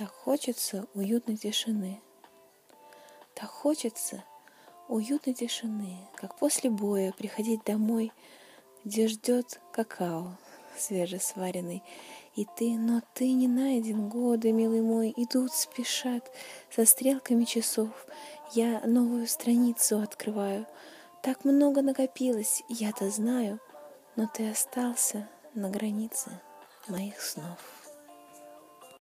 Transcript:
Так хочется уютной тишины. Так хочется уютной тишины, как после боя приходить домой, где ждет какао свежесваренный. И ты, но ты не найден, годы, милый мой, идут, спешат со стрелками часов. Я новую страницу открываю. Так много накопилось, я-то знаю, но ты остался на границе моих снов.